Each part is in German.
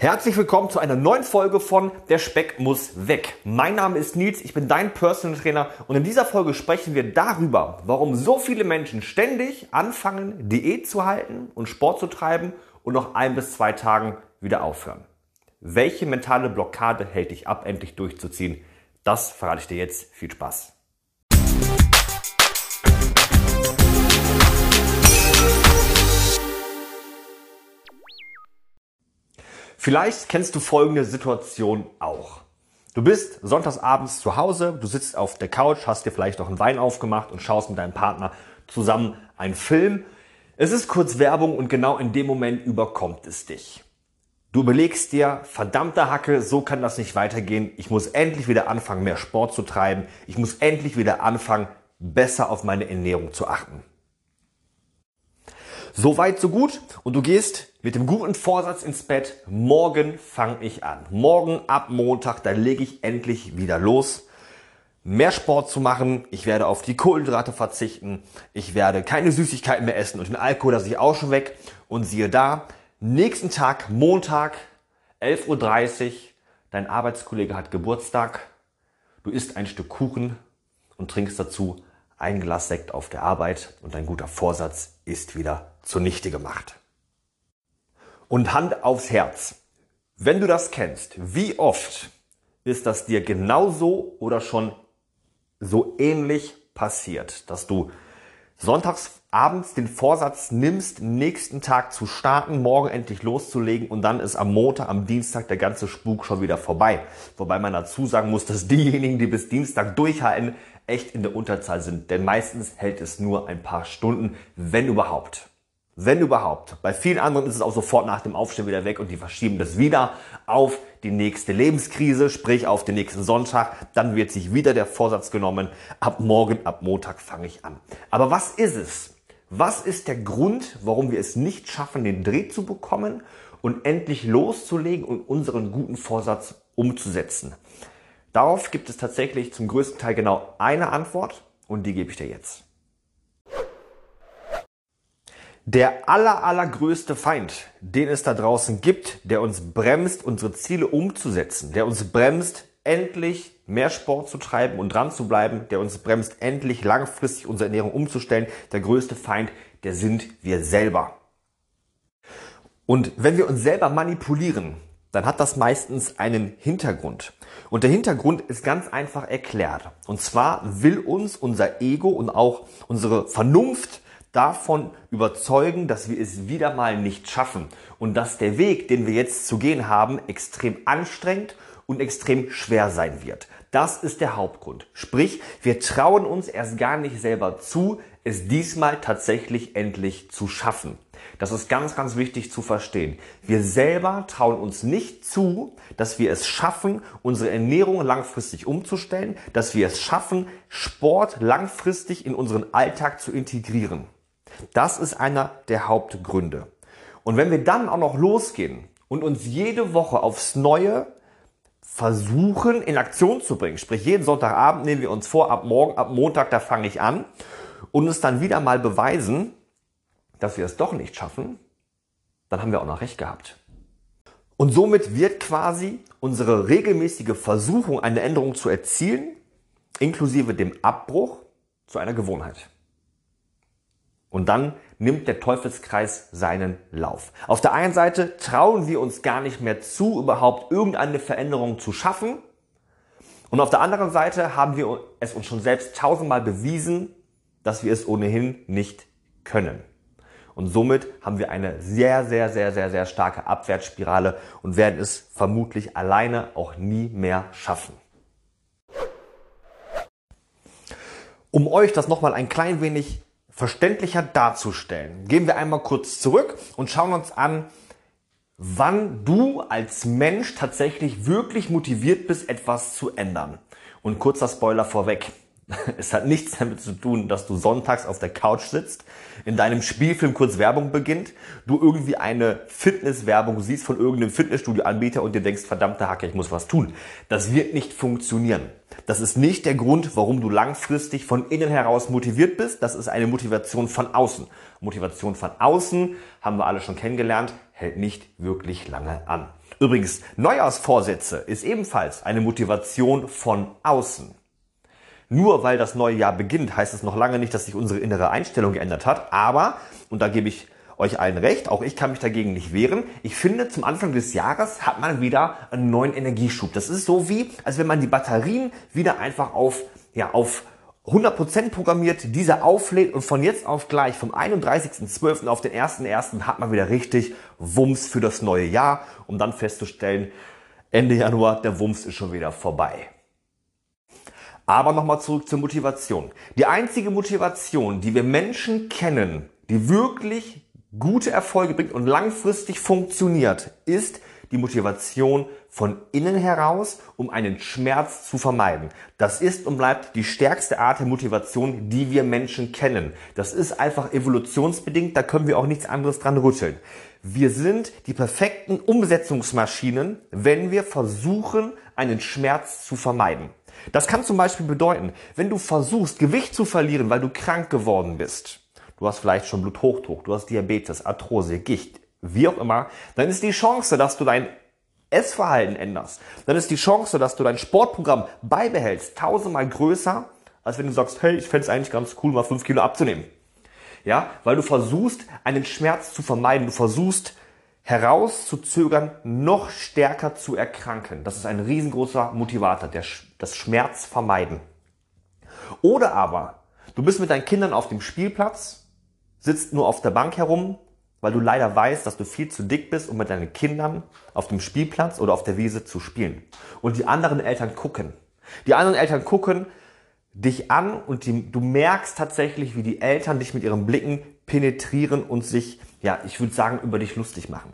Herzlich willkommen zu einer neuen Folge von Der Speck muss weg. Mein Name ist Nils, ich bin dein Personal Trainer und in dieser Folge sprechen wir darüber, warum so viele Menschen ständig anfangen, Diät zu halten und Sport zu treiben und nach ein bis zwei Tagen wieder aufhören. Welche mentale Blockade hält dich ab, endlich durchzuziehen? Das verrate ich dir jetzt. Viel Spaß. Vielleicht kennst du folgende Situation auch. Du bist sonntagsabends zu Hause, du sitzt auf der Couch, hast dir vielleicht noch einen Wein aufgemacht und schaust mit deinem Partner zusammen einen Film. Es ist kurz Werbung und genau in dem Moment überkommt es dich. Du überlegst dir, verdammte Hacke, so kann das nicht weitergehen. Ich muss endlich wieder anfangen, mehr Sport zu treiben. Ich muss endlich wieder anfangen, besser auf meine Ernährung zu achten. So weit, so gut. Und du gehst mit dem guten Vorsatz ins Bett. Morgen fange ich an. Morgen ab Montag, da lege ich endlich wieder los. Mehr Sport zu machen. Ich werde auf die Kohlenhydrate verzichten. Ich werde keine Süßigkeiten mehr essen und den Alkohol lasse ich auch schon weg. Und siehe da, nächsten Tag, Montag, 11.30 Uhr, dein Arbeitskollege hat Geburtstag. Du isst ein Stück Kuchen und trinkst dazu ein Glas Sekt auf der Arbeit und dein guter Vorsatz ist wieder zunichte gemacht. Und Hand aufs Herz. Wenn du das kennst, wie oft ist das dir genauso oder schon so ähnlich passiert, dass du sonntags abends den Vorsatz nimmst, nächsten Tag zu starten, morgen endlich loszulegen und dann ist am Montag, am Dienstag der ganze Spuk schon wieder vorbei. Wobei man dazu sagen muss, dass diejenigen, die bis Dienstag durchhalten, echt in der Unterzahl sind. Denn meistens hält es nur ein paar Stunden, wenn überhaupt. Wenn überhaupt. Bei vielen anderen ist es auch sofort nach dem Aufstehen wieder weg und die verschieben das wieder auf die nächste Lebenskrise, sprich auf den nächsten Sonntag. Dann wird sich wieder der Vorsatz genommen, ab morgen, ab Montag fange ich an. Aber was ist es? Was ist der Grund, warum wir es nicht schaffen, den Dreh zu bekommen und endlich loszulegen und unseren guten Vorsatz umzusetzen? Darauf gibt es tatsächlich zum größten Teil genau eine Antwort und die gebe ich dir jetzt. Der aller, allergrößte Feind, den es da draußen gibt, der uns bremst, unsere Ziele umzusetzen, der uns bremst, endlich mehr Sport zu treiben und dran zu bleiben, der uns bremst, endlich langfristig unsere Ernährung umzustellen, der größte Feind, der sind wir selber. Und wenn wir uns selber manipulieren, dann hat das meistens einen Hintergrund. Und der Hintergrund ist ganz einfach erklärt. Und zwar will uns unser Ego und auch unsere Vernunft davon überzeugen, dass wir es wieder mal nicht schaffen und dass der Weg, den wir jetzt zu gehen haben, extrem anstrengend und extrem schwer sein wird. Das ist der Hauptgrund. Sprich, wir trauen uns erst gar nicht selber zu, es diesmal tatsächlich endlich zu schaffen. Das ist ganz, ganz wichtig zu verstehen. Wir selber trauen uns nicht zu, dass wir es schaffen, unsere Ernährung langfristig umzustellen, dass wir es schaffen, Sport langfristig in unseren Alltag zu integrieren. Das ist einer der Hauptgründe. Und wenn wir dann auch noch losgehen und uns jede Woche aufs Neue versuchen in Aktion zu bringen, sprich jeden Sonntagabend nehmen wir uns vor, ab morgen, ab Montag, da fange ich an und uns dann wieder mal beweisen, dass wir es doch nicht schaffen, dann haben wir auch noch recht gehabt. Und somit wird quasi unsere regelmäßige Versuchung, eine Änderung zu erzielen, inklusive dem Abbruch, zu einer Gewohnheit. Und dann nimmt der Teufelskreis seinen Lauf. Auf der einen Seite trauen wir uns gar nicht mehr zu, überhaupt irgendeine Veränderung zu schaffen. Und auf der anderen Seite haben wir es uns schon selbst tausendmal bewiesen, dass wir es ohnehin nicht können. Und somit haben wir eine sehr, sehr, sehr, sehr, sehr starke Abwärtsspirale und werden es vermutlich alleine auch nie mehr schaffen. Um euch das nochmal ein klein wenig verständlicher darzustellen, gehen wir einmal kurz zurück und schauen uns an, wann du als Mensch tatsächlich wirklich motiviert bist, etwas zu ändern. Und kurzer Spoiler vorweg. Es hat nichts damit zu tun, dass du sonntags auf der Couch sitzt, in deinem Spielfilm kurz Werbung beginnt, du irgendwie eine Fitnesswerbung siehst von irgendeinem Fitnessstudio-Anbieter und dir denkst, verdammte Hacke, ich muss was tun. Das wird nicht funktionieren. Das ist nicht der Grund, warum du langfristig von innen heraus motiviert bist. Das ist eine Motivation von außen. Motivation von außen haben wir alle schon kennengelernt, hält nicht wirklich lange an. Übrigens, Neujahrsvorsätze ist ebenfalls eine Motivation von außen. Nur weil das neue Jahr beginnt, heißt es noch lange nicht, dass sich unsere innere Einstellung geändert hat. Aber, und da gebe ich euch allen recht, auch ich kann mich dagegen nicht wehren. Ich finde, zum Anfang des Jahres hat man wieder einen neuen Energieschub. Das ist so wie, als wenn man die Batterien wieder einfach auf, ja, auf 100% programmiert, diese auflädt und von jetzt auf gleich vom 31.12. auf den 1.1. hat man wieder richtig Wumms für das neue Jahr, um dann festzustellen, Ende Januar, der Wumms ist schon wieder vorbei. Aber nochmal zurück zur Motivation. Die einzige Motivation, die wir Menschen kennen, die wirklich gute Erfolge bringt und langfristig funktioniert, ist die Motivation von innen heraus, um einen Schmerz zu vermeiden. Das ist und bleibt die stärkste Art der Motivation, die wir Menschen kennen. Das ist einfach evolutionsbedingt, da können wir auch nichts anderes dran rütteln. Wir sind die perfekten Umsetzungsmaschinen, wenn wir versuchen, einen Schmerz zu vermeiden. Das kann zum Beispiel bedeuten, wenn du versuchst, Gewicht zu verlieren, weil du krank geworden bist, du hast vielleicht schon Bluthochdruck, du hast Diabetes, Arthrose, Gicht, wie auch immer, dann ist die Chance, dass du dein Essverhalten änderst, dann ist die Chance, dass du dein Sportprogramm beibehältst, tausendmal größer, als wenn du sagst, hey, ich fände es eigentlich ganz cool, mal fünf Kilo abzunehmen. Ja, weil du versuchst, einen Schmerz zu vermeiden, du versuchst herauszuzögern, noch stärker zu erkranken. Das ist ein riesengroßer Motivator, der, das Schmerz vermeiden. Oder aber, du bist mit deinen Kindern auf dem Spielplatz sitzt nur auf der Bank herum, weil du leider weißt, dass du viel zu dick bist, um mit deinen Kindern auf dem Spielplatz oder auf der Wiese zu spielen. Und die anderen Eltern gucken. Die anderen Eltern gucken dich an und die, du merkst tatsächlich, wie die Eltern dich mit ihren Blicken penetrieren und sich, ja, ich würde sagen, über dich lustig machen.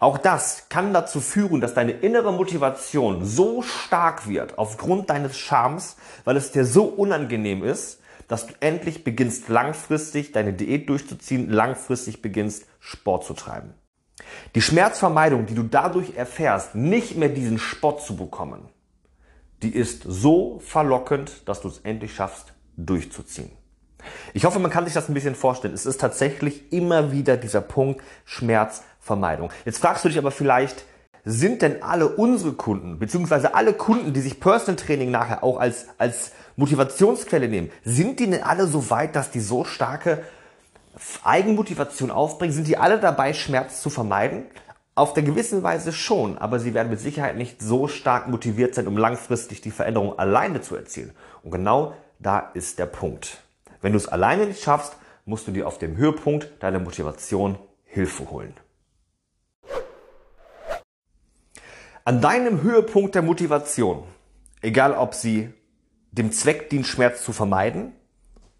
Auch das kann dazu führen, dass deine innere Motivation so stark wird aufgrund deines Charmes, weil es dir so unangenehm ist, dass du endlich beginnst langfristig deine Diät durchzuziehen, langfristig beginnst Sport zu treiben. Die Schmerzvermeidung, die du dadurch erfährst, nicht mehr diesen Sport zu bekommen, die ist so verlockend, dass du es endlich schaffst, durchzuziehen. Ich hoffe, man kann sich das ein bisschen vorstellen. Es ist tatsächlich immer wieder dieser Punkt Schmerzvermeidung. Jetzt fragst du dich aber vielleicht, sind denn alle unsere Kunden, beziehungsweise alle Kunden, die sich Personal Training nachher auch als, als Motivationsquelle nehmen, sind die denn alle so weit, dass die so starke Eigenmotivation aufbringen? Sind die alle dabei, Schmerz zu vermeiden? Auf der gewissen Weise schon, aber sie werden mit Sicherheit nicht so stark motiviert sein, um langfristig die Veränderung alleine zu erzielen. Und genau da ist der Punkt. Wenn du es alleine nicht schaffst, musst du dir auf dem Höhepunkt deiner Motivation Hilfe holen. An deinem Höhepunkt der Motivation, egal ob sie dem Zweck dient, Schmerz zu vermeiden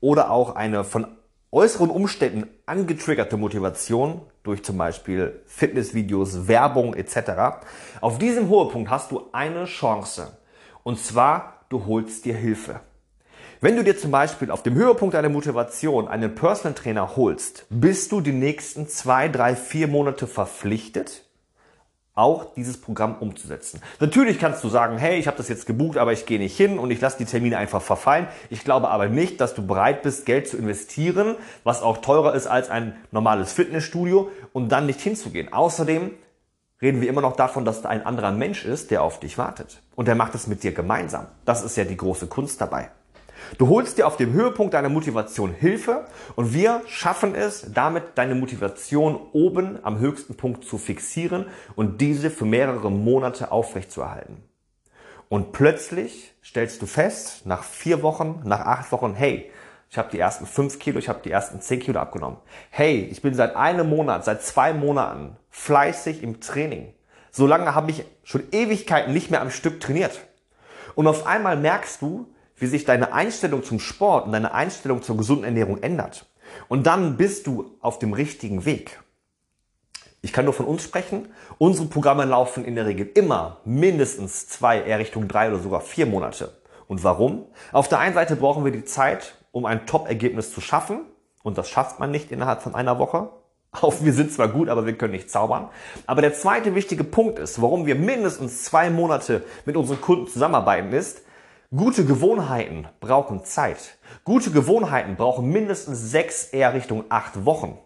oder auch eine von äußeren Umständen angetriggerte Motivation durch zum Beispiel Fitnessvideos, Werbung etc. Auf diesem Höhepunkt hast du eine Chance und zwar du holst dir Hilfe. Wenn du dir zum Beispiel auf dem Höhepunkt deiner Motivation einen Personal Trainer holst, bist du die nächsten zwei, drei, vier Monate verpflichtet, auch dieses Programm umzusetzen. Natürlich kannst du sagen, hey, ich habe das jetzt gebucht, aber ich gehe nicht hin und ich lasse die Termine einfach verfallen. Ich glaube aber nicht, dass du bereit bist, Geld zu investieren, was auch teurer ist als ein normales Fitnessstudio und dann nicht hinzugehen. Außerdem reden wir immer noch davon, dass da ein anderer Mensch ist, der auf dich wartet. Und der macht es mit dir gemeinsam. Das ist ja die große Kunst dabei. Du holst dir auf dem Höhepunkt deiner Motivation Hilfe und wir schaffen es, damit deine Motivation oben am höchsten Punkt zu fixieren und diese für mehrere Monate aufrechtzuerhalten. Und plötzlich stellst du fest, nach vier Wochen, nach acht Wochen, hey, ich habe die ersten fünf Kilo, ich habe die ersten zehn Kilo abgenommen. Hey, ich bin seit einem Monat, seit zwei Monaten fleißig im Training. So lange habe ich schon Ewigkeiten nicht mehr am Stück trainiert. Und auf einmal merkst du, wie sich deine Einstellung zum Sport und deine Einstellung zur gesunden Ernährung ändert. Und dann bist du auf dem richtigen Weg. Ich kann nur von uns sprechen. Unsere Programme laufen in der Regel immer mindestens zwei, eher Richtung drei oder sogar vier Monate. Und warum? Auf der einen Seite brauchen wir die Zeit, um ein Top-Ergebnis zu schaffen. Und das schafft man nicht innerhalb von einer Woche. Auch wir sind zwar gut, aber wir können nicht zaubern. Aber der zweite wichtige Punkt ist, warum wir mindestens zwei Monate mit unseren Kunden zusammenarbeiten, ist, Gute Gewohnheiten brauchen Zeit. Gute Gewohnheiten brauchen mindestens sechs, eher Richtung acht Wochen.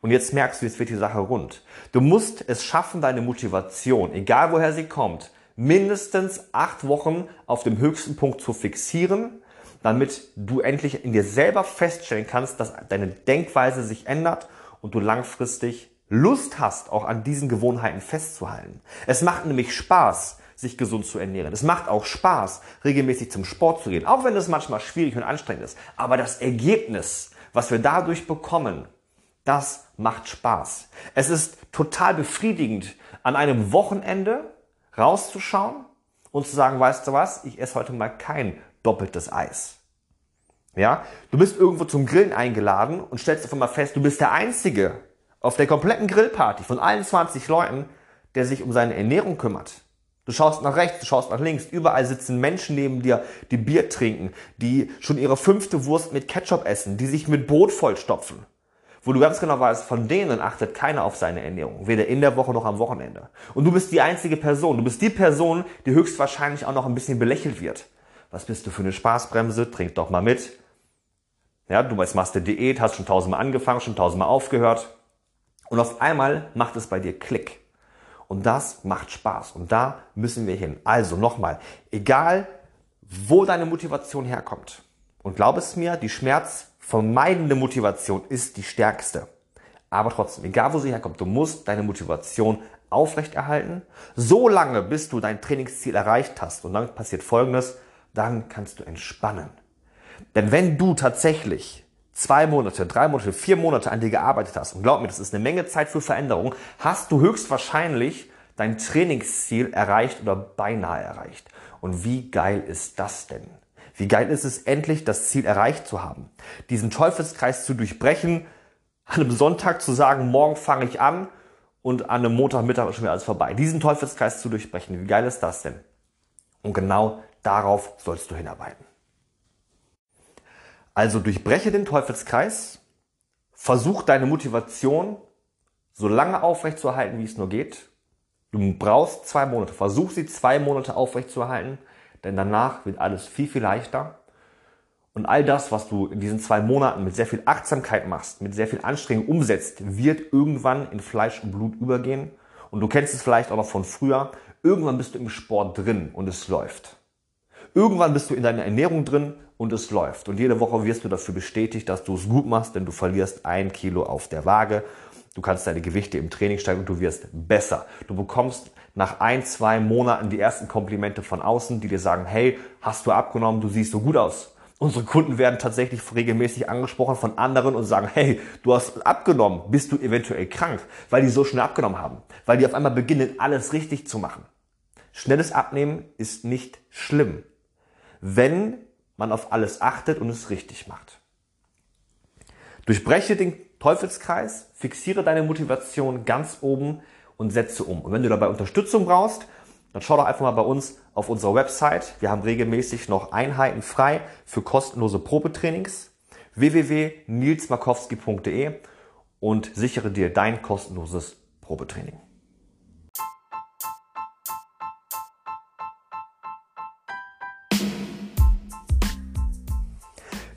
Und jetzt merkst du, jetzt wird die Sache rund. Du musst es schaffen, deine Motivation, egal woher sie kommt, mindestens acht Wochen auf dem höchsten Punkt zu fixieren, damit du endlich in dir selber feststellen kannst, dass deine Denkweise sich ändert und du langfristig Lust hast, auch an diesen Gewohnheiten festzuhalten. Es macht nämlich Spaß, sich gesund zu ernähren. Es macht auch Spaß, regelmäßig zum Sport zu gehen, auch wenn es manchmal schwierig und anstrengend ist. Aber das Ergebnis, was wir dadurch bekommen, das macht Spaß. Es ist total befriedigend, an einem Wochenende rauszuschauen und zu sagen, weißt du was, ich esse heute mal kein doppeltes Eis. Ja, du bist irgendwo zum Grillen eingeladen und stellst auf einmal fest, du bist der Einzige auf der kompletten Grillparty von allen 20 Leuten, der sich um seine Ernährung kümmert. Du schaust nach rechts, du schaust nach links, überall sitzen Menschen neben dir, die Bier trinken, die schon ihre fünfte Wurst mit Ketchup essen, die sich mit Brot vollstopfen wo du ganz genau weißt, von denen achtet keiner auf seine Ernährung, weder in der Woche noch am Wochenende. Und du bist die einzige Person, du bist die Person, die höchstwahrscheinlich auch noch ein bisschen belächelt wird. Was bist du für eine Spaßbremse? Trink doch mal mit. Ja, du machst eine Diät, hast schon tausendmal angefangen, schon tausendmal aufgehört. Und auf einmal macht es bei dir Klick. Und das macht Spaß. Und da müssen wir hin. Also nochmal, egal wo deine Motivation herkommt. Und glaub es mir, die Schmerz vermeidende Motivation ist die stärkste. Aber trotzdem, egal wo sie herkommt, du musst deine Motivation aufrechterhalten, so lange, bis du dein Trainingsziel erreicht hast. Und dann passiert Folgendes, dann kannst du entspannen. Denn wenn du tatsächlich zwei Monate, drei Monate, vier Monate an dir gearbeitet hast, und glaub mir, das ist eine Menge Zeit für Veränderung, hast du höchstwahrscheinlich dein Trainingsziel erreicht oder beinahe erreicht. Und wie geil ist das denn? Wie geil ist es, endlich das Ziel erreicht zu haben? Diesen Teufelskreis zu durchbrechen, an einem Sonntag zu sagen, morgen fange ich an und an einem Montagmittag ist schon wieder alles vorbei. Diesen Teufelskreis zu durchbrechen, wie geil ist das denn? Und genau darauf sollst du hinarbeiten. Also durchbreche den Teufelskreis, versuch deine Motivation so lange aufrechtzuerhalten, wie es nur geht. Du brauchst zwei Monate, versuch sie zwei Monate aufrechtzuerhalten denn danach wird alles viel, viel leichter. Und all das, was du in diesen zwei Monaten mit sehr viel Achtsamkeit machst, mit sehr viel Anstrengung umsetzt, wird irgendwann in Fleisch und Blut übergehen. Und du kennst es vielleicht auch noch von früher. Irgendwann bist du im Sport drin und es läuft. Irgendwann bist du in deiner Ernährung drin und es läuft. Und jede Woche wirst du dafür bestätigt, dass du es gut machst, denn du verlierst ein Kilo auf der Waage. Du kannst deine Gewichte im Training steigen und du wirst besser. Du bekommst nach ein, zwei Monaten die ersten Komplimente von außen, die dir sagen, hey, hast du abgenommen, du siehst so gut aus. Unsere Kunden werden tatsächlich regelmäßig angesprochen von anderen und sagen, hey, du hast abgenommen, bist du eventuell krank, weil die so schnell abgenommen haben, weil die auf einmal beginnen, alles richtig zu machen. Schnelles Abnehmen ist nicht schlimm, wenn man auf alles achtet und es richtig macht. Durchbreche den Teufelskreis, fixiere deine Motivation ganz oben und setze um. Und wenn du dabei Unterstützung brauchst, dann schau doch einfach mal bei uns auf unserer Website. Wir haben regelmäßig noch Einheiten frei für kostenlose Probetrainings www.nilsmarkowski.de und sichere dir dein kostenloses Probetraining.